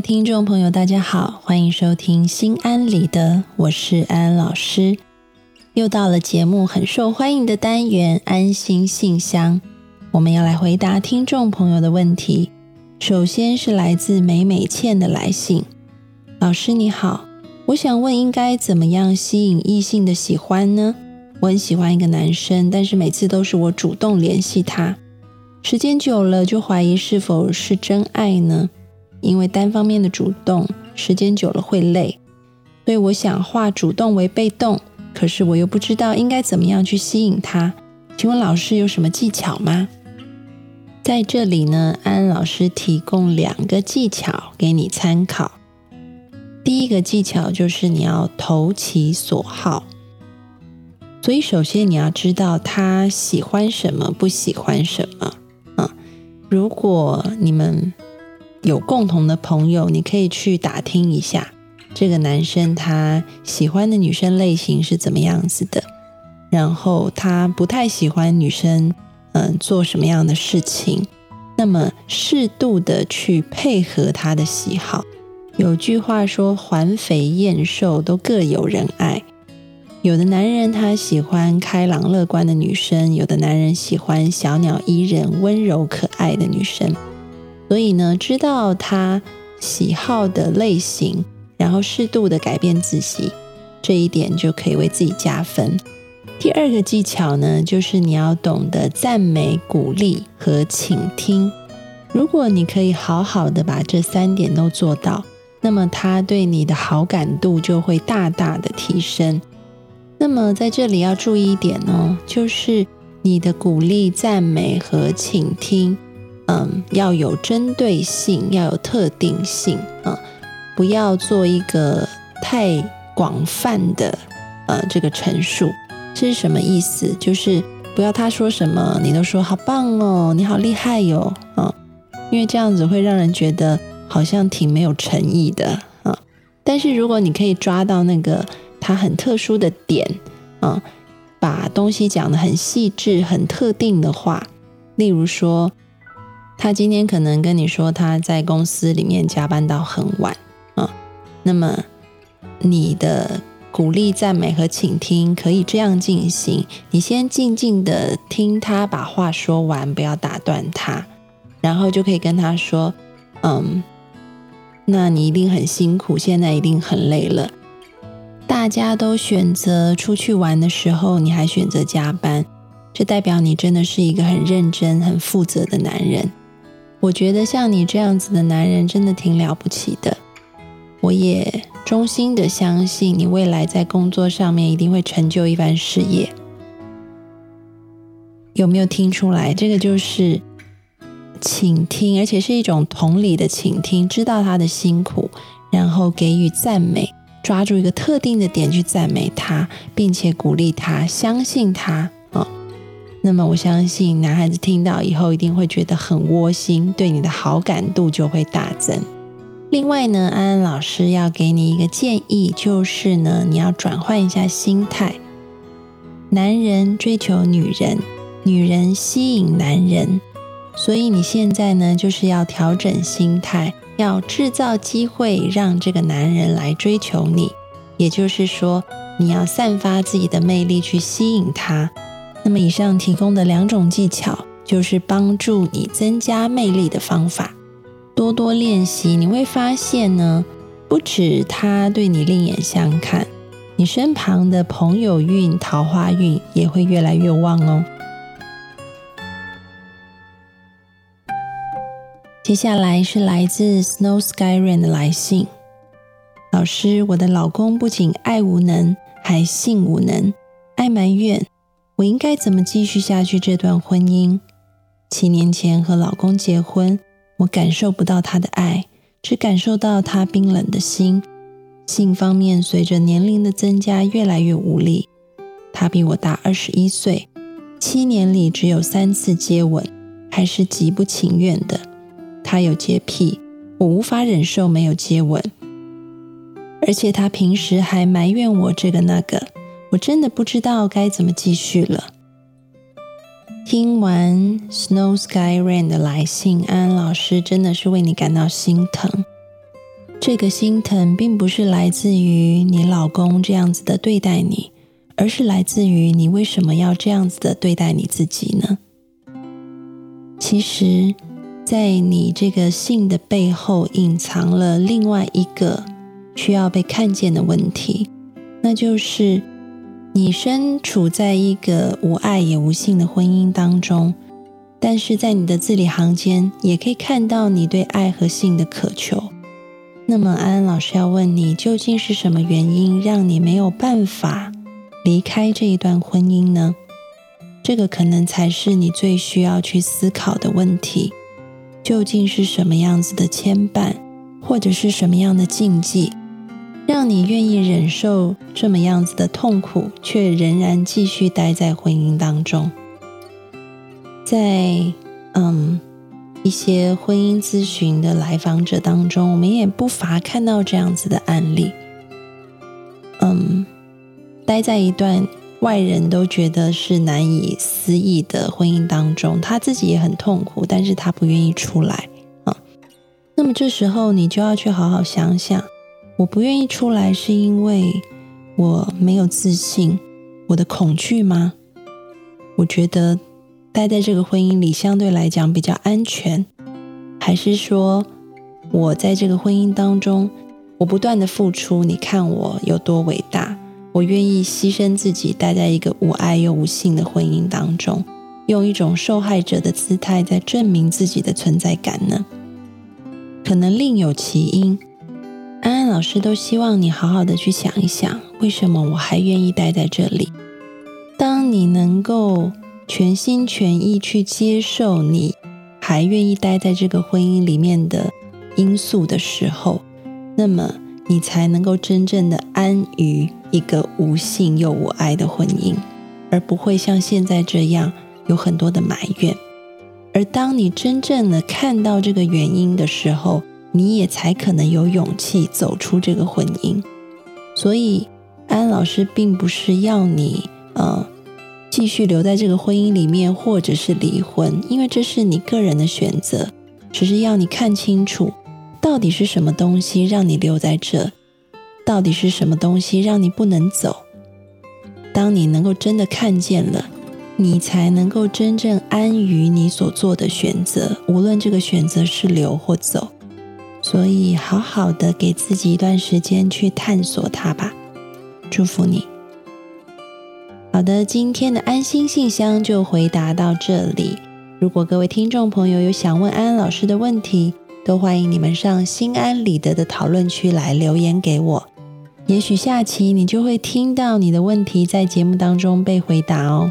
听众朋友，大家好，欢迎收听心安理得，我是安安老师。又到了节目很受欢迎的单元——安心信箱，我们要来回答听众朋友的问题。首先是来自美美倩的来信：老师你好，我想问，应该怎么样吸引异性的喜欢呢？我很喜欢一个男生，但是每次都是我主动联系他，时间久了就怀疑是否是真爱呢？因为单方面的主动，时间久了会累，所以我想化主动为被动。可是我又不知道应该怎么样去吸引他，请问老师有什么技巧吗？在这里呢，安安老师提供两个技巧给你参考。第一个技巧就是你要投其所好，所以首先你要知道他喜欢什么，不喜欢什么。嗯，如果你们有共同的朋友，你可以去打听一下这个男生他喜欢的女生类型是怎么样子的，然后他不太喜欢女生，嗯，做什么样的事情，那么适度的去配合他的喜好。有句话说“环肥燕瘦都各有人爱”，有的男人他喜欢开朗乐观的女生，有的男人喜欢小鸟依人、温柔可爱的女生。所以呢，知道他喜好的类型，然后适度的改变自己，这一点就可以为自己加分。第二个技巧呢，就是你要懂得赞美、鼓励和倾听。如果你可以好好的把这三点都做到，那么他对你的好感度就会大大的提升。那么在这里要注意一点哦，就是你的鼓励、赞美和倾听。嗯，要有针对性，要有特定性啊，不要做一个太广泛的呃这个陈述。这是什么意思？就是不要他说什么，你都说好棒哦，你好厉害哟啊，因为这样子会让人觉得好像挺没有诚意的啊。但是如果你可以抓到那个他很特殊的点啊，把东西讲得很细致、很特定的话，例如说。他今天可能跟你说他在公司里面加班到很晚啊，那么你的鼓励、赞美和倾听可以这样进行：你先静静的听他把话说完，不要打断他，然后就可以跟他说：“嗯，那你一定很辛苦，现在一定很累了。大家都选择出去玩的时候，你还选择加班，这代表你真的是一个很认真、很负责的男人。”我觉得像你这样子的男人真的挺了不起的，我也衷心的相信你未来在工作上面一定会成就一番事业。有没有听出来？这个就是倾听，而且是一种同理的倾听，知道他的辛苦，然后给予赞美，抓住一个特定的点去赞美他，并且鼓励他，相信他。那么我相信男孩子听到以后一定会觉得很窝心，对你的好感度就会大增。另外呢，安安老师要给你一个建议，就是呢，你要转换一下心态。男人追求女人，女人吸引男人，所以你现在呢，就是要调整心态，要制造机会让这个男人来追求你。也就是说，你要散发自己的魅力去吸引他。那么，以上提供的两种技巧，就是帮助你增加魅力的方法。多多练习，你会发现呢，不止他对你另眼相看，你身旁的朋友运、桃花运也会越来越旺哦。接下来是来自 Snow Sky Rain 的来信：老师，我的老公不仅爱无能，还性无能，爱埋怨。我应该怎么继续下去这段婚姻？七年前和老公结婚，我感受不到他的爱，只感受到他冰冷的心。性方面，随着年龄的增加，越来越无力。他比我大二十一岁，七年里只有三次接吻，还是极不情愿的。他有洁癖，我无法忍受没有接吻，而且他平时还埋怨我这个那个。我真的不知道该怎么继续了。听完 Snow Sky Rain 的来信，安安老师真的是为你感到心疼。这个心疼并不是来自于你老公这样子的对待你，而是来自于你为什么要这样子的对待你自己呢？其实，在你这个信的背后，隐藏了另外一个需要被看见的问题，那就是。你身处在一个无爱也无性的婚姻当中，但是在你的字里行间也可以看到你对爱和性的渴求。那么，安安老师要问你，究竟是什么原因让你没有办法离开这一段婚姻呢？这个可能才是你最需要去思考的问题。究竟是什么样子的牵绊，或者是什么样的禁忌？让你愿意忍受这么样子的痛苦，却仍然继续待在婚姻当中。在嗯一些婚姻咨询的来访者当中，我们也不乏看到这样子的案例。嗯，待在一段外人都觉得是难以思议的婚姻当中，他自己也很痛苦，但是他不愿意出来啊。那么这时候，你就要去好好想想。我不愿意出来，是因为我没有自信，我的恐惧吗？我觉得待在这个婚姻里相对来讲比较安全，还是说我在这个婚姻当中，我不断的付出，你看我有多伟大，我愿意牺牲自己，待在一个无爱又无性的婚姻当中，用一种受害者的姿态在证明自己的存在感呢？可能另有其因。安安老师都希望你好好的去想一想，为什么我还愿意待在这里？当你能够全心全意去接受你还愿意待在这个婚姻里面的因素的时候，那么你才能够真正的安于一个无性又无爱的婚姻，而不会像现在这样有很多的埋怨。而当你真正的看到这个原因的时候，你也才可能有勇气走出这个婚姻，所以安老师并不是要你呃继续留在这个婚姻里面，或者是离婚，因为这是你个人的选择。只是要你看清楚，到底是什么东西让你留在这，到底是什么东西让你不能走。当你能够真的看见了，你才能够真正安于你所做的选择，无论这个选择是留或走。所以，好好的给自己一段时间去探索它吧。祝福你。好的，今天的安心信箱就回答到这里。如果各位听众朋友有想问安安老师的问题，都欢迎你们上心安理得的讨论区来留言给我。也许下期你就会听到你的问题在节目当中被回答哦。